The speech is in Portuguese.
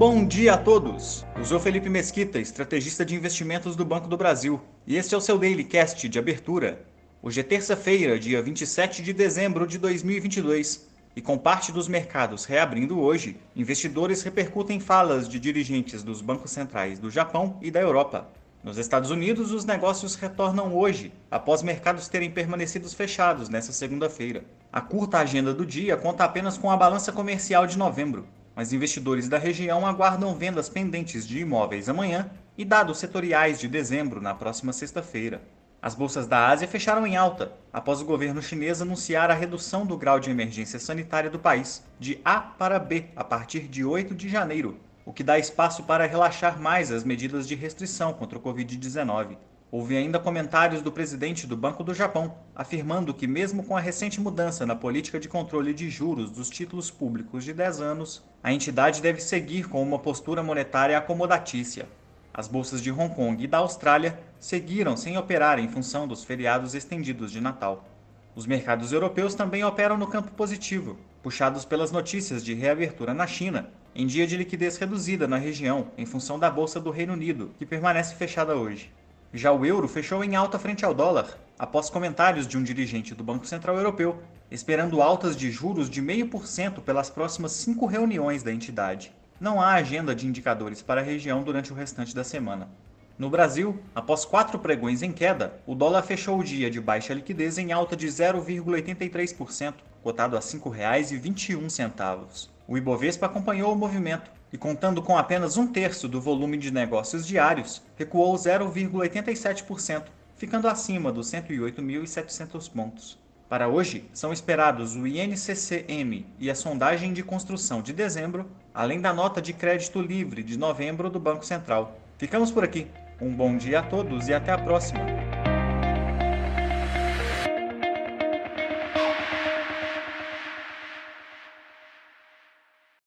Bom dia a todos! Eu sou Felipe Mesquita, estrategista de investimentos do Banco do Brasil, e este é o seu Daily Cast de abertura. Hoje é terça-feira, dia 27 de dezembro de 2022, e com parte dos mercados reabrindo hoje, investidores repercutem falas de dirigentes dos bancos centrais do Japão e da Europa. Nos Estados Unidos, os negócios retornam hoje, após mercados terem permanecido fechados nesta segunda-feira. A curta agenda do dia conta apenas com a balança comercial de novembro, mas investidores da região aguardam vendas pendentes de imóveis amanhã e dados setoriais de dezembro na próxima sexta-feira. As bolsas da Ásia fecharam em alta, após o governo chinês anunciar a redução do grau de emergência sanitária do país, de A para B, a partir de 8 de janeiro, o que dá espaço para relaxar mais as medidas de restrição contra o Covid-19. Houve ainda comentários do presidente do Banco do Japão, afirmando que, mesmo com a recente mudança na política de controle de juros dos títulos públicos de 10 anos, a entidade deve seguir com uma postura monetária acomodatícia. As bolsas de Hong Kong e da Austrália seguiram sem operar em função dos feriados estendidos de Natal. Os mercados europeus também operam no campo positivo, puxados pelas notícias de reabertura na China, em dia de liquidez reduzida na região, em função da Bolsa do Reino Unido, que permanece fechada hoje. Já o euro fechou em alta frente ao dólar, após comentários de um dirigente do Banco Central Europeu, esperando altas de juros de 0,5% pelas próximas cinco reuniões da entidade não há agenda de indicadores para a região durante o restante da semana. No Brasil, após quatro pregões em queda, o dólar fechou o dia de baixa liquidez em alta de 0,83%, cotado a R$ 5,21. O Ibovespa acompanhou o movimento e, contando com apenas um terço do volume de negócios diários, recuou 0,87%, ficando acima dos 108.700 pontos. Para hoje, são esperados o INCCM e a sondagem de construção de dezembro, além da nota de crédito livre de novembro do Banco Central. Ficamos por aqui. Um bom dia a todos e até a próxima!